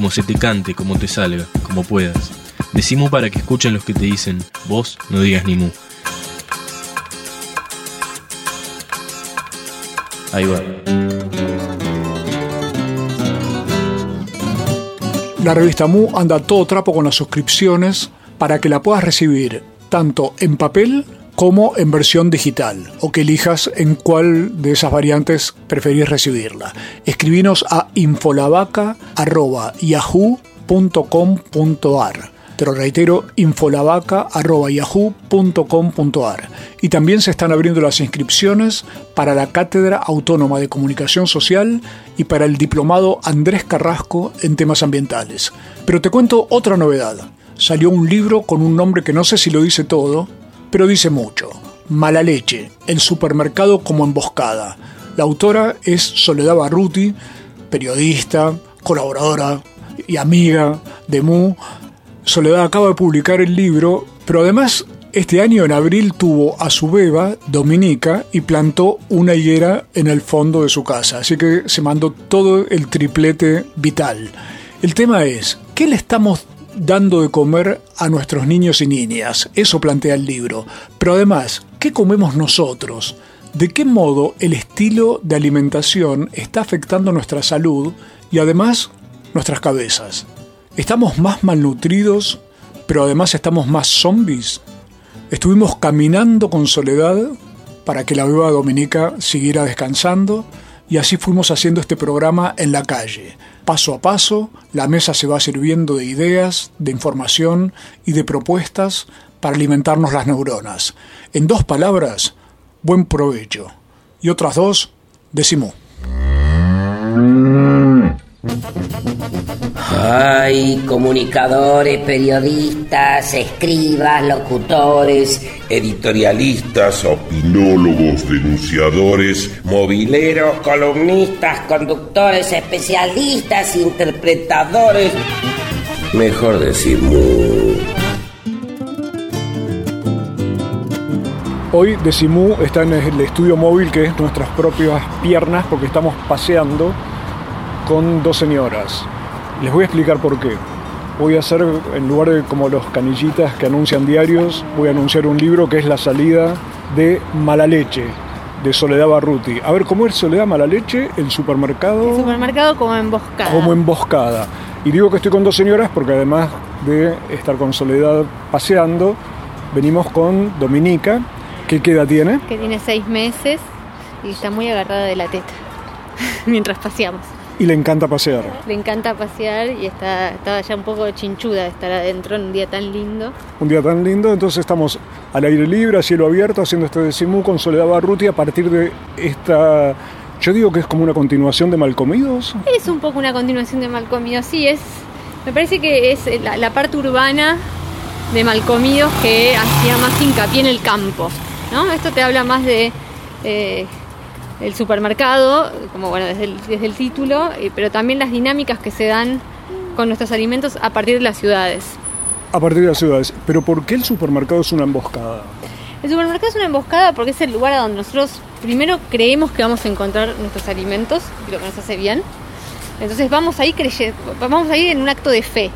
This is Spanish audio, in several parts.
como se te cante, como te salga, como puedas. Decimu para que escuchen los que te dicen, vos no digas ni mu. Ahí va. La revista Mu anda todo trapo con las suscripciones para que la puedas recibir tanto en papel como en versión digital o que elijas en cuál de esas variantes preferís recibirla. Escribinos a infolavaca.yahoo.com.ar te lo reitero, infolavaca.yahoo.com.ar. Y también se están abriendo las inscripciones para la Cátedra Autónoma de Comunicación Social y para el Diplomado Andrés Carrasco en temas ambientales. Pero te cuento otra novedad. Salió un libro con un nombre que no sé si lo dice todo, pero dice mucho. Mala leche, el supermercado como emboscada. La autora es Soledad Barruti, periodista, colaboradora y amiga de Mu, Soledad acaba de publicar el libro, pero además este año en abril tuvo a su beba, Dominica, y plantó una higuera en el fondo de su casa. Así que se mandó todo el triplete vital. El tema es, ¿qué le estamos dando de comer a nuestros niños y niñas? Eso plantea el libro. Pero además, ¿qué comemos nosotros? ¿De qué modo el estilo de alimentación está afectando nuestra salud y además nuestras cabezas? ¿Estamos más malnutridos, pero además estamos más zombies? Estuvimos caminando con soledad para que la beba dominica siguiera descansando y así fuimos haciendo este programa en la calle. Paso a paso, la mesa se va sirviendo de ideas, de información y de propuestas para alimentarnos las neuronas. En dos palabras, buen provecho. Y otras dos, decimos. Ay, comunicadores, periodistas, escribas, locutores, editorialistas, opinólogos, denunciadores, mobileros, columnistas, conductores, especialistas, interpretadores. Mejor decir mu. Hoy Decimú está en el estudio móvil que es nuestras propias piernas porque estamos paseando con dos señoras. Les voy a explicar por qué. Voy a hacer, en lugar de como los canillitas que anuncian diarios, voy a anunciar un libro que es La salida de Mala Leche, de Soledad Barruti. A ver, ¿cómo es Soledad Mala Leche? El supermercado. El supermercado como emboscada. Como emboscada. Y digo que estoy con dos señoras porque además de estar con Soledad paseando, venimos con Dominica, que qué edad tiene? Que tiene seis meses y está muy agarrada de la teta mientras paseamos. Y le encanta pasear. Le encanta pasear y está, estaba ya un poco chinchuda de estar adentro en un día tan lindo. Un día tan lindo, entonces estamos al aire libre, a cielo abierto, haciendo este decimú con Soledad Barruti a partir de esta... Yo digo que es como una continuación de Malcomidos. Es un poco una continuación de Malcomidos, sí, es... Me parece que es la, parte urbana de Malcomidos que hacía más hincapié en el campo, ¿no? Esto te habla más de... Eh, el supermercado, como bueno, desde el, desde el título, eh, pero también las dinámicas que se dan con nuestros alimentos a partir de las ciudades. A partir de las ciudades. Pero ¿por qué el supermercado es una emboscada? El supermercado es una emboscada porque es el lugar a donde nosotros primero creemos que vamos a encontrar nuestros alimentos y lo que nos hace bien. Entonces vamos ahí creyendo, vamos ahí en un acto de fe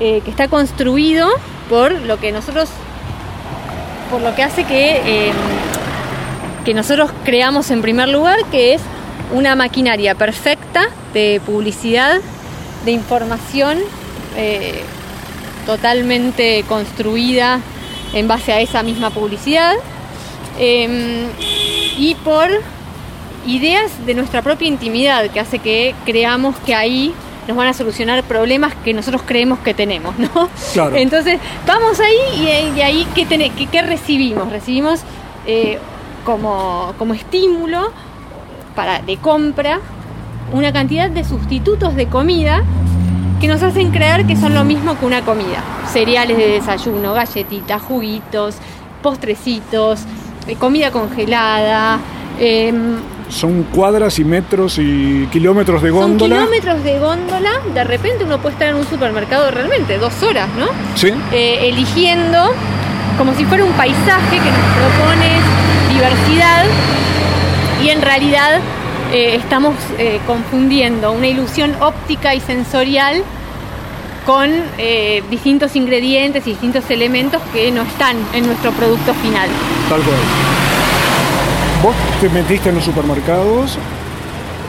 eh, que está construido por lo que nosotros, por lo que hace que eh, que nosotros creamos en primer lugar, que es una maquinaria perfecta de publicidad, de información, eh, totalmente construida en base a esa misma publicidad em, y por ideas de nuestra propia intimidad que hace que creamos que ahí nos van a solucionar problemas que nosotros creemos que tenemos, ¿no? Entonces, vamos ahí y de ahí, ¿qué, qué, recibimos? Recibimos eh, como, como estímulo para, de compra una cantidad de sustitutos de comida que nos hacen creer que son lo mismo que una comida. Cereales de desayuno, galletitas, juguitos, postrecitos, eh, comida congelada. em, Son cuadras y metros y kilómetros de son góndola. kilómetros de góndola. De repente uno puede estar en un supermercado realmente dos horas, ¿no? Sí. eh, eligiendo como si fuera un paisaje que nos propone diversidad y en realidad eh, estamos eh, confundiendo una ilusión óptica y sensorial con eh, distintos ingredientes y distintos elementos que no están en nuestro producto final. Tal cual. Vos te metiste en los supermercados,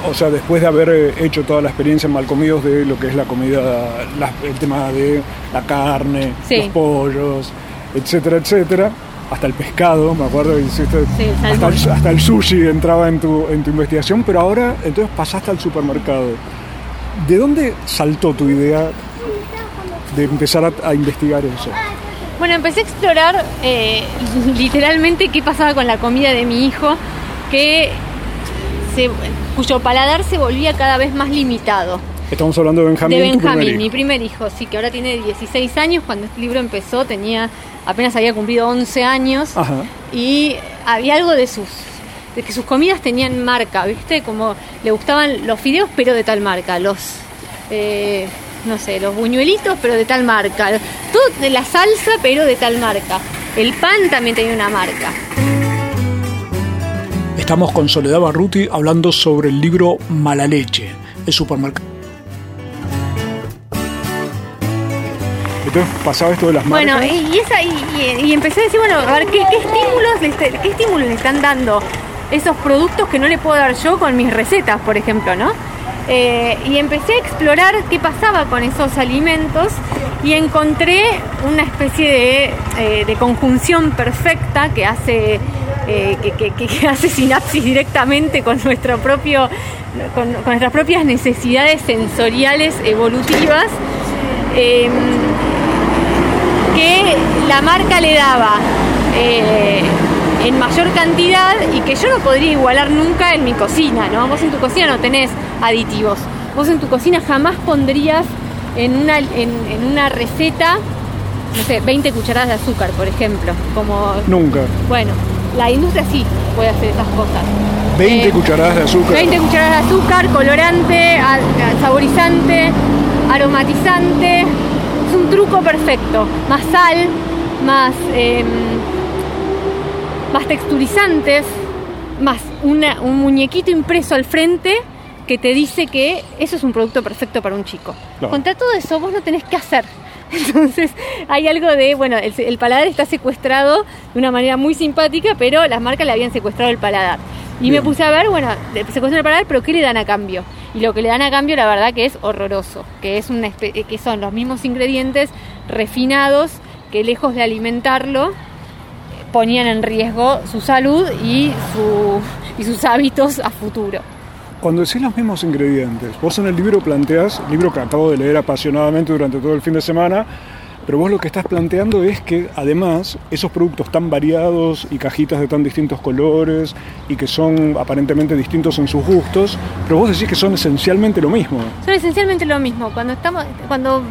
o sea, después de haber hecho toda la experiencia en Malcomidos de lo que es la comida, la- el tema de la carne, Sí. los pollos, etcétera, etcétera, hasta el pescado, me acuerdo que hiciste, Sí, hasta, el, hasta el sushi entraba en tu, en tu investigación, pero ahora entonces pasaste al supermercado. ¿De dónde saltó tu idea de empezar a, a investigar eso? Bueno, empecé a explorar eh, literalmente qué pasaba con la comida de mi hijo, que se- cuyo paladar se volvía cada vez más limitado. Estamos hablando de Benjamín. de primer Benjamín, mi primer hijo, sí, que ahora tiene 16 años. Cuando este libro empezó tenía apenas había cumplido 11 años Ajá. y había algo de sus de que sus comidas tenían marca, ¿viste? Como le gustaban los fideos, pero de tal marca, los eh, no sé, los buñuelitos, pero de tal marca, todo de la salsa, pero de tal marca. El pan también tenía una marca. Estamos con Soledad Barruti hablando sobre el libro Mala Leche, el supermercado. Entonces pasaba esto de las marcas. Bueno, y, y esa, y, y- y empecé a decir, bueno, a ver, ¿qué, qué estímulos le, qué estímulos le están dando esos productos que no le puedo dar yo con mis recetas, por ejemplo, ¿no? Eh, y empecé a explorar qué pasaba con esos alimentos y encontré una especie de, eh, de conjunción perfecta que hace, eh, que, que- que- que hace sinapsis directamente con nuestro propio con, con nuestras propias necesidades sensoriales evolutivas. Que la marca le daba eh, en mayor cantidad y que yo no podría igualar nunca en mi cocina, ¿no? Vos en tu cocina no tenés aditivos. Vos en tu cocina jamás pondrías en una, en, en una receta, no sé, 20 cucharadas de azúcar, por ejemplo. Como, Nunca. bueno, la industria sí puede hacer esas cosas. 20 Eh, cucharadas de azúcar. 20 cucharadas de azúcar, colorante, saborizante, aromatizante. Un truco perfecto. Más sal, más, em, más texturizantes, más una- un muñequito impreso al frente que te dice que eso es un producto perfecto para un chico. Contra todo eso vos no tenés que hacer. Entonces hay algo de, bueno, el, el paladar está secuestrado de una manera muy simpática, pero las marcas le habían secuestrado el paladar. Y Bien. me puse a ver, bueno, le secuestran el paladar, pero ¿qué le dan a cambio? Y lo que le dan a cambio, la verdad que es horroroso, que es una espe- que son los mismos ingredientes refinados que lejos de alimentarlo ponían en riesgo su salud y su y sus hábitos a futuro. Cuando decís los mismos ingredientes, vos en el libro planteás, libro que acabo de leer apasionadamente durante todo el fin de semana, pero vos lo que estás planteando es que además esos productos tan variados y cajitas de tan distintos colores y que son aparentemente distintos en sus gustos, pero vos decís que son esencialmente lo mismo. Son esencialmente lo mismo. Cuando estamos, cuando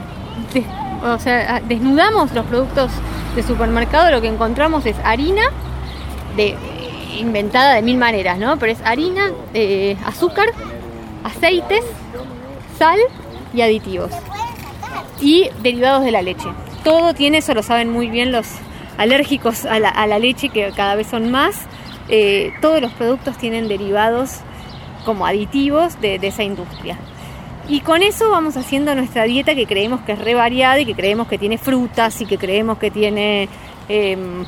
o sea, desnudamos los productos de supermercado, lo que encontramos es harina de inventada de mil maneras, ¿no? Pero es harina, eh, azúcar, aceites, sal y aditivos y derivados de la leche. Todo tiene, eso lo saben muy bien los alérgicos a la, leche, que cada vez son más. Eh, todos los productos tienen derivados como aditivos de, de esa industria. Y con eso vamos haciendo nuestra dieta que creemos que es re variada y que creemos que tiene frutas y que creemos que tiene em,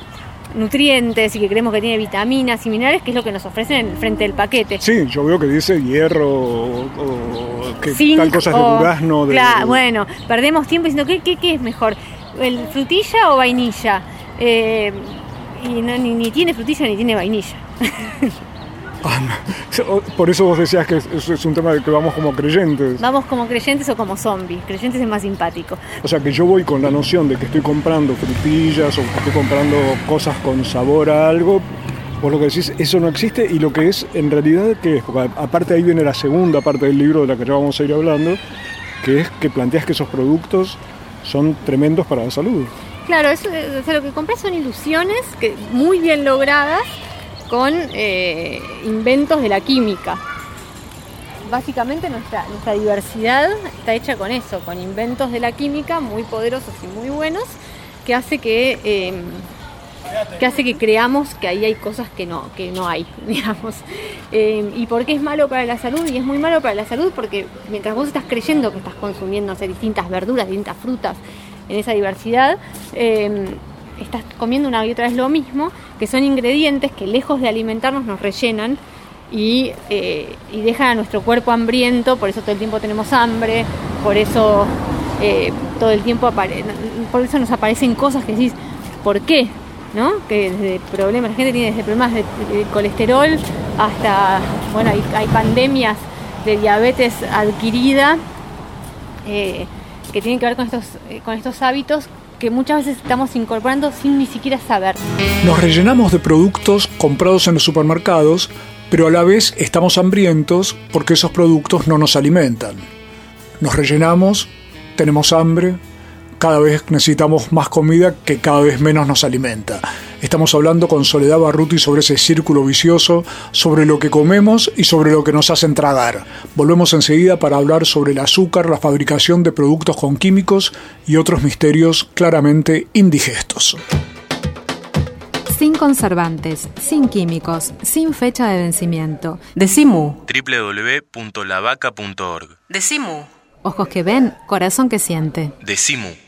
nutrientes y que creemos que tiene vitaminas y minerales, que es lo que nos ofrecen en el frente del paquete. Sí, yo veo que dice hierro o, o que Zinc tal cosas de durazno. De, Claro, bueno, perdemos tiempo diciendo ¿qué, qué, qué es mejor, el frutilla o vainilla. Eh, y no, ni, ni tiene frutilla ni tiene vainilla. Por eso vos decías que es, un tema de que vamos como creyentes. Vamos como creyentes o como zombies. Creyentes es más simpático. O sea que yo voy con la noción de que estoy comprando frutillas o que estoy comprando cosas con sabor a algo. Vos lo que decís, eso no existe y lo que es en realidad, ¿qué es? Porque aparte ahí viene la segunda parte del libro de la que ya vamos a ir hablando, que es que planteas que esos productos son tremendos para la salud. Claro, eso, o sea, lo que compras son ilusiones que, muy bien logradas con eh, inventos de la química. Básicamente nuestra, nuestra diversidad está hecha con eso, con inventos de la química muy poderosos y muy buenos, que hace que, eh, que hace que creamos que ahí hay cosas que no, que no hay, digamos. Eh, ¿Y por qué es malo para la salud? Y es muy malo para la salud porque mientras vos estás creyendo que estás consumiendo sé, distintas verduras, distintas frutas, en esa diversidad, eh, estás comiendo una y otra vez lo mismo, que son ingredientes que lejos de alimentarnos nos rellenan y, eh, y dejan a nuestro cuerpo hambriento, por eso todo el tiempo tenemos hambre, por eso eh, todo el tiempo por eso nos aparecen cosas que decís, ¿por qué? ¿No? Que desde problemas, la gente tiene desde problemas de, colesterol hasta, bueno, hay, hay, pandemias de diabetes adquirida eh, que tienen que ver con estos, con estos hábitos que muchas veces estamos incorporando sin ni siquiera saber. Nos rellenamos de productos comprados en los supermercados, pero a la vez estamos hambrientos porque esos productos no nos alimentan. Nos rellenamos, tenemos hambre, cada vez necesitamos más comida que cada vez menos nos alimenta. Estamos hablando con Soledad Barruti sobre ese círculo vicioso, sobre lo que comemos y sobre lo que nos hacen tragar. Volvemos enseguida para hablar sobre el azúcar, la fabricación de productos con químicos y otros misterios claramente indigestos. Sin conservantes, sin químicos, sin fecha de vencimiento. Decimu. www.lavaca.org. Decimu. Ojos que ven, corazón que siente. Decimu.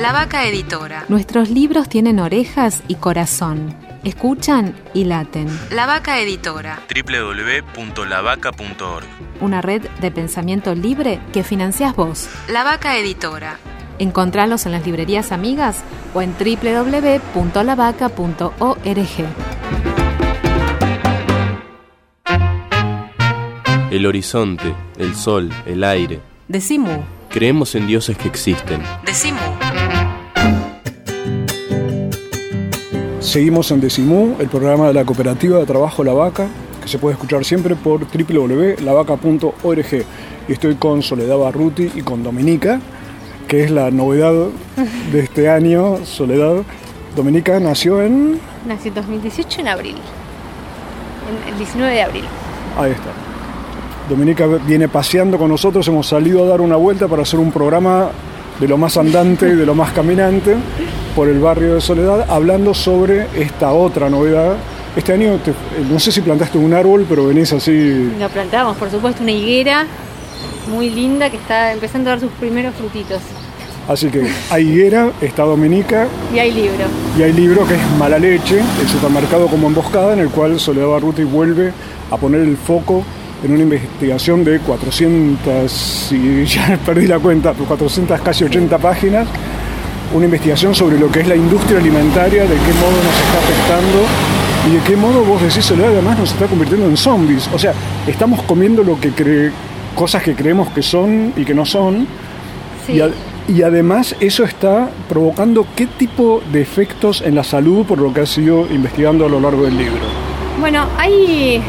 La Vaca Editora. Nuestros libros tienen orejas y corazón. Escuchan y laten. La Vaca Editora. www.lavaca.org. Una red de pensamiento libre que financias vos. La Vaca Editora. Encontralos en las librerías amigas o en www.lavaca.org. El horizonte, el sol, el aire. Decimu. Creemos en dioses que existen. Decimu. Seguimos en Decimú, el programa de la cooperativa de trabajo La Vaca, que se puede escuchar siempre por www.lavaca.org. Y estoy con Soledad Barruti y con Dominica, que es la novedad de este año. Soledad, Dominica nació en... Nació en 2018 en abril, en el 19 de abril. Ahí está. Dominica viene paseando con nosotros, hemos salido a dar una vuelta para hacer un programa de lo más andante y de lo más caminante por el barrio de Soledad, hablando sobre esta otra novedad. Este año, te, no sé si plantaste un árbol, pero venís así... Lo plantamos, por supuesto, una higuera muy linda que está empezando a dar sus primeros frutitos. Así que hay higuera, está Dominica. Y hay libro. Y hay libro que es Mala Leche, el supermercado como emboscada, en el cual Soledad Barruti vuelve a poner el foco en una investigación de 400, y ya perdí la cuenta, 400 casi 80 páginas, una investigación sobre lo que es la industria alimentaria, de qué modo nos está afectando y de qué modo vos decís, además nos está convirtiendo en zombies. O sea, estamos comiendo lo que cree, cosas que creemos que son y que no son. Sí. Y, además eso está provocando qué tipo de efectos en la salud por lo que has ido investigando a lo largo del libro. Bueno, hay,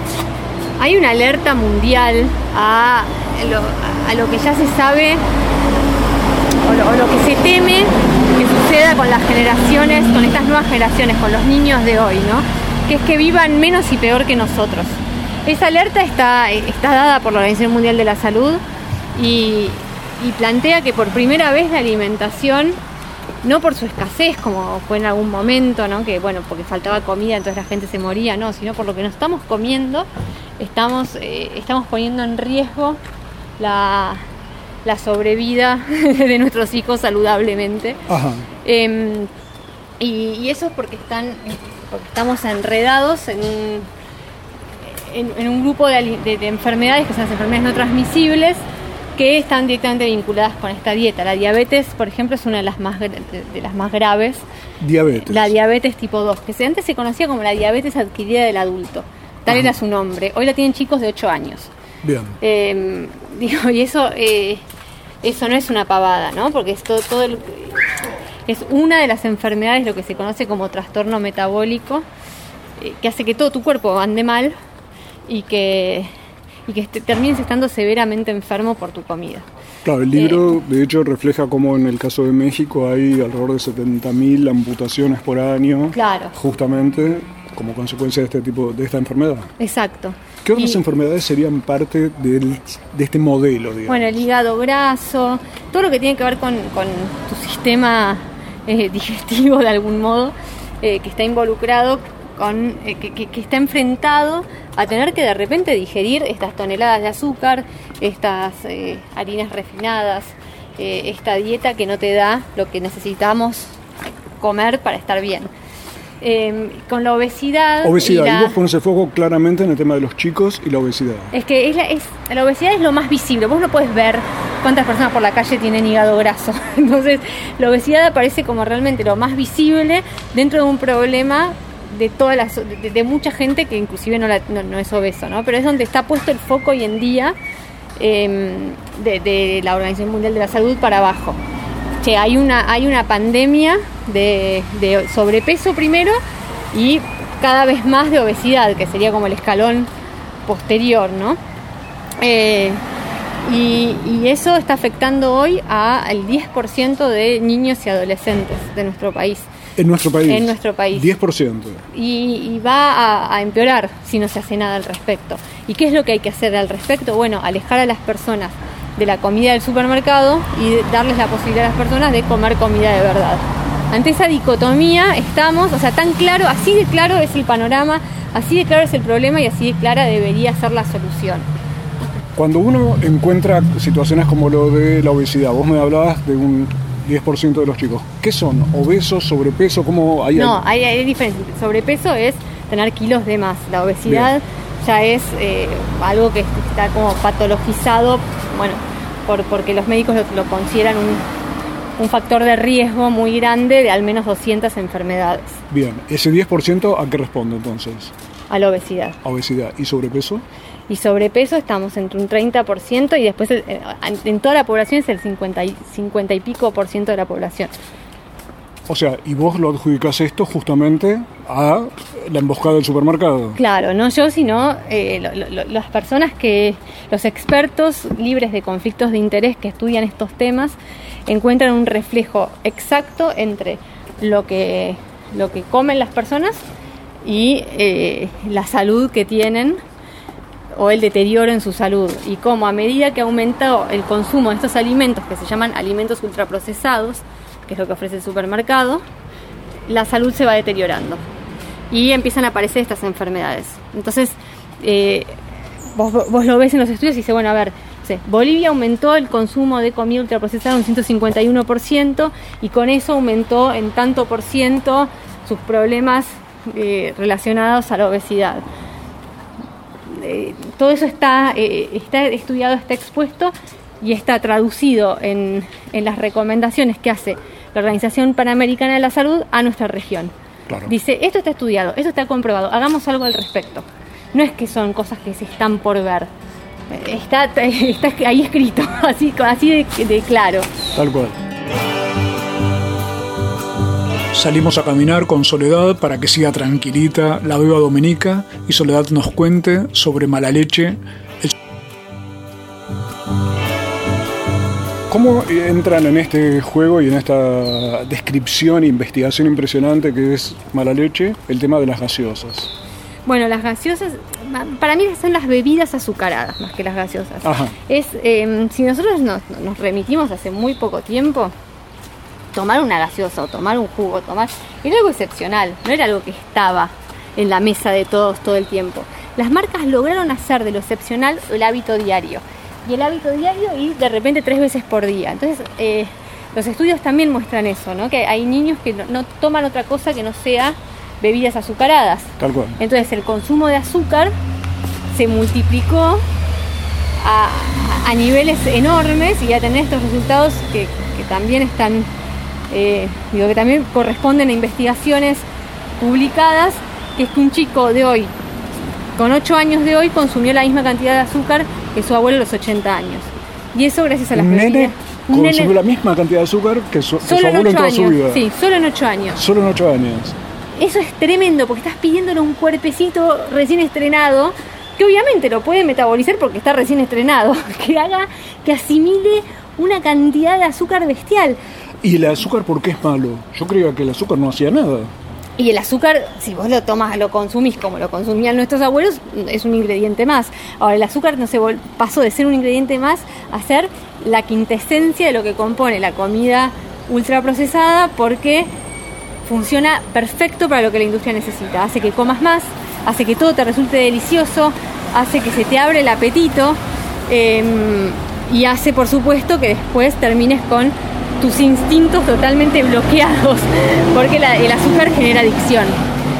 hay una alerta mundial a lo, a lo que ya se sabe o lo, o lo, que se teme suceda con las generaciones, con estas nuevas generaciones, con los niños de hoy, ¿no? Que es que vivan menos y peor que nosotros. Esa alerta está, está dada por la Organización Mundial de la Salud y, plantea que por primera vez la alimentación no por su escasez como fue en algún momento, ¿no? que bueno, porque faltaba comida, entonces la gente se moría, no, sino por lo que no estamos comiendo, estamos, eh, estamos poniendo en riesgo la, la sobrevida de nuestros hijos saludablemente. Eh, y, y, eso es porque están porque estamos enredados en un, en, en un grupo de, de, de enfermedades que son las enfermedades no transmisibles que están directamente vinculadas con esta dieta. La diabetes, por ejemplo, es una de las más, de las más graves. Diabetes. La diabetes tipo 2, que antes se conocía como la diabetes adquirida del adulto. Tal era su nombre. Hoy la tienen chicos de 8 años. Bien. Eh, digo, y eso, eh, eso no es una pavada, ¿no? Porque es todo, todo el- es una de las enfermedades, lo que se conoce como trastorno metabólico, eh, que hace que todo tu cuerpo ande mal y que, y que este- termines estando severamente enfermo por tu comida. Claro, el libro de hecho refleja cómo en el caso de México hay alrededor de 70.000 amputaciones por año. Claro. Justamente como consecuencia de este tipo de esta enfermedad. Exacto. ¿Qué otras Y- enfermedades serían parte del- de este modelo, digamos? Bueno, el hígado graso, todo lo que tiene que ver con, con tu sistema eh, digestivo de algún modo, eh, que está involucrado con, eh, que, que- que está enfrentado a tener que de repente digerir estas toneladas de azúcar, estas harinas refinadas, esta dieta que no te da lo que necesitamos comer para estar bien. Eh, con la obesidad. Obesidad, y vos pones el foco claramente en el tema de los chicos y la obesidad. es que es la, es- la obesidad es lo más visible. Vos no puedes ver cuántas personas por la calle tienen hígado graso. Entonces, la obesidad aparece como realmente lo más visible dentro de un problema de todas las de, de mucha gente que inclusive no, la- no, no es obeso, ¿no? Pero es donde está puesto el foco hoy en día eh, de, de la Organización Mundial de la Salud para abajo. Che, hay una, hay una pandemia de, de sobrepeso primero y cada vez más de obesidad, que sería como el escalón posterior, ¿no? Eh, y, y eso está afectando hoy al 10% de niños y adolescentes de nuestro país. En nuestro país. En nuestro país. 10%. Y, y va a, a empeorar si no se hace nada al respecto. ¿Y qué es lo que hay que hacer al respecto? Bueno, alejar a las personas de la comida del supermercado y darles la posibilidad a las personas de comer comida de verdad. Ante esa dicotomía estamos, o sea, tan claro, así de claro es el panorama, así de claro es el problema y así de clara debería ser la solución. Cuando uno encuentra situaciones como lo de la obesidad, vos me hablabas de un 10% de los chicos. ¿Qué son? ¿Obesos, sobrepeso? ¿Cómo hay No, hay, hay diferencia. Sobrepeso es tener kilos de más. La obesidad ya es eh, algo que está como patologizado, bueno, por, porque los médicos lo, lo consideran un, un factor de riesgo muy grande de al menos 200 enfermedades Bien, ese 10% a qué responde entonces? a la obesidad. ¿A obesidad y sobrepeso? Y sobrepeso estamos entre un 30% y después el- eh, en toda la población es el 50 y, 50 y pico por ciento de la población. O sea, y vos lo adjudicás esto justamente a la emboscada del supermercado. Claro, no yo, sino eh, las personas que, los expertos libres de conflictos de interés que estudian estos temas, encuentran un reflejo exacto entre lo que, lo que comen las personas y eh, la salud que tienen o el deterioro en su salud y cómo a medida que aumentó el consumo de estos alimentos que se llaman alimentos ultraprocesados, que es lo que ofrece el supermercado, la salud se va deteriorando y empiezan a aparecer estas enfermedades. Entonces, eh, vos, vos lo ves en los estudios y dices, bueno, a ver, Bolivia aumentó el consumo de comida ultraprocesada un 151% y con eso aumentó en tanto por ciento sus problemas eh, relacionados a la obesidad. Eh, todo eso está, está estudiado, está expuesto y está traducido en, en las recomendaciones que hace la Organización Panamericana de la Salud a nuestra región. Claro. Dice, esto está estudiado, esto está comprobado, hagamos algo al respecto. No es que son cosas que se están por ver. Eh, Está, está ahí escrito, así, así de, de claro. Tal cual. Salimos a caminar con Soledad para que siga tranquilita la beba dominica y Soledad nos cuente sobre mala leche. ¿Cómo entran en este juego y en esta descripción e investigación impresionante que es mala leche el tema de las gaseosas? Bueno, las gaseosas, para mí son las bebidas azucaradas más que las gaseosas. Ajá. Es, eh, si nosotros nos, nos remitimos hace muy poco tiempo, tomar una gaseosa o tomar un jugo, tomar, era algo excepcional, no era algo que estaba en la mesa de todos todo el tiempo. Las marcas lograron hacer de lo excepcional el hábito diario. Y el hábito diario y de repente tres veces por día. Entonces, eh, los estudios también muestran eso, ¿no? Que hay niños que no, no toman otra cosa que no sea bebidas azucaradas. Tal cual. Entonces el consumo de azúcar se multiplicó a, niveles enormes y a tener estos resultados que, también están, eh, digo, que también corresponden a investigaciones publicadas, que es que un chico de hoy, con 8 años de hoy, consumió la misma cantidad de azúcar que su abuelo a los 80 años. Y eso gracias a las nene consumió la misma cantidad de azúcar que su, abuelo en toda su vida. Sí, solo en 8 años. Solo en 8 años. Eso es tremendo porque estás pidiéndole un cuerpecito recién estrenado que obviamente lo puede metabolizar porque está recién estrenado, que haga, que asimile una cantidad de azúcar bestial. ¿Y el azúcar por qué es malo? Yo creía que el azúcar no hacía nada. Y el azúcar, si vos lo tomas, lo consumís como lo consumían nuestros abuelos, es un ingrediente más. Ahora, el azúcar no se pasó de ser un ingrediente más a ser la quintesencia de lo que compone la comida ultraprocesada porque funciona perfecto para lo que la industria necesita. Hace que comas más, hace que todo te resulte delicioso, hace que se te abre el apetito em, y hace por supuesto que después termines con tus instintos totalmente bloqueados, porque el azúcar genera adicción.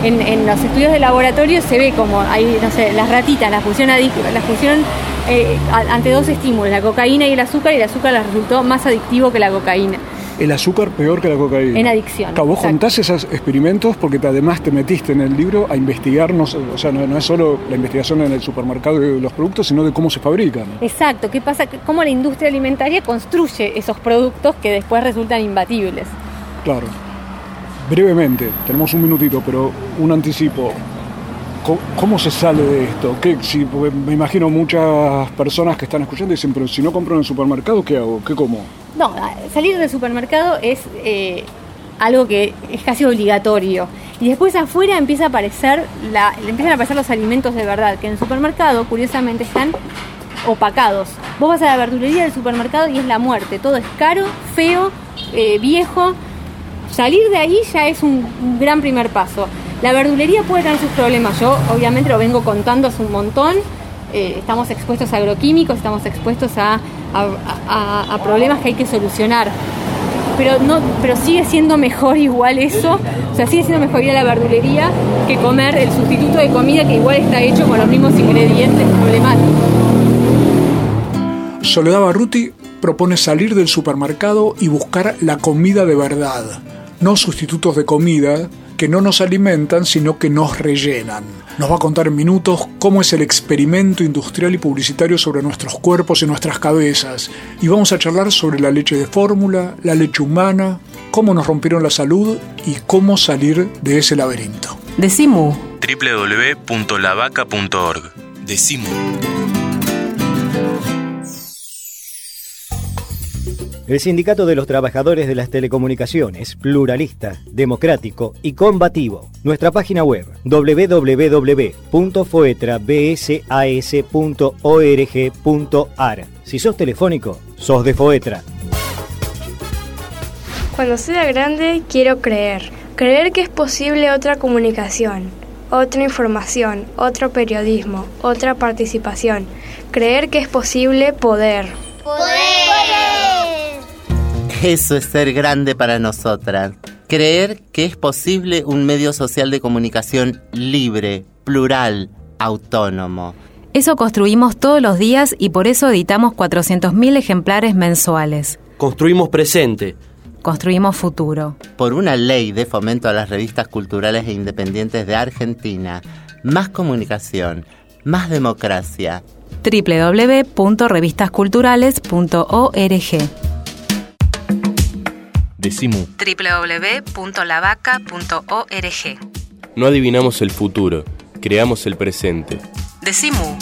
En, los estudios de laboratorio se ve como hay, no sé, las ratitas, la fusión, la fusión eh, ante dos estímulos, la cocaína y el azúcar, y el azúcar les resultó más adictivo que la cocaína el azúcar peor que la cocaína. En adicción. Claro, vos juntás esos experimentos porque además te metiste en el libro a investigar, o sea, no, es solo la investigación en el supermercado de los productos, sino de cómo se fabrican. Exacto, qué pasa, cómo la industria alimentaria construye esos productos que después resultan imbatibles. Claro. Brevemente, tenemos un minutito, pero un anticipo. ¿Cómo, se sale de esto? ¿Qué, si, me imagino muchas personas que están escuchando dicen, pero si no compro en el supermercado, ¿qué hago? ¿Qué como? No, salir del supermercado es eh, algo que es casi obligatorio. Y después afuera empieza a aparecer la, empiezan a aparecer los alimentos de verdad, que en el supermercado, curiosamente, están opacados. Vos vas a la verdulería del supermercado y es la muerte. Todo es caro, feo, eh, viejo. Salir de ahí ya es un, gran primer paso. La verdulería puede tener sus problemas. Yo obviamente lo vengo contando hace un montón. Eh, estamos expuestos a agroquímicos, estamos expuestos a a, problemas que hay que solucionar. Pero, no, pero sigue siendo mejor igual eso, o sea, sigue siendo mejor ir a la verdulería que comer el sustituto de comida que igual está hecho con los mismos ingredientes problemáticos. Soledad Barruti propone salir del supermercado y buscar la comida de verdad, no sustitutos de comida que no nos alimentan, sino que nos rellenan. Nos va a contar en minutos cómo es el experimento industrial y publicitario sobre nuestros cuerpos y nuestras cabezas. Y vamos a charlar sobre la leche de fórmula, la leche humana, cómo nos rompieron la salud y cómo salir de ese laberinto. Decimu. www.lavaca.org. Decimu. El Sindicato de los Trabajadores de las Telecomunicaciones, pluralista, democrático y combativo. Nuestra página web www.foetrabsas.org.ar. Si sos telefónico, sos de Foetra. Cuando sea grande, quiero creer. Creer que es posible otra comunicación, otra información, otro periodismo, otra participación. Creer que es posible poder. ¡Poder! Eso es ser grande para nosotras. Creer que es posible un medio social de comunicación libre, plural, autónomo. Eso construimos todos los días y por eso editamos 400.000 ejemplares mensuales. Construimos presente. Construimos futuro. Por una ley de fomento a las revistas culturales e independientes de Argentina, más comunicación, más democracia. www.revistasculturales.org Decimu. www.lavaca.org. No adivinamos el futuro, creamos el presente. Decimu.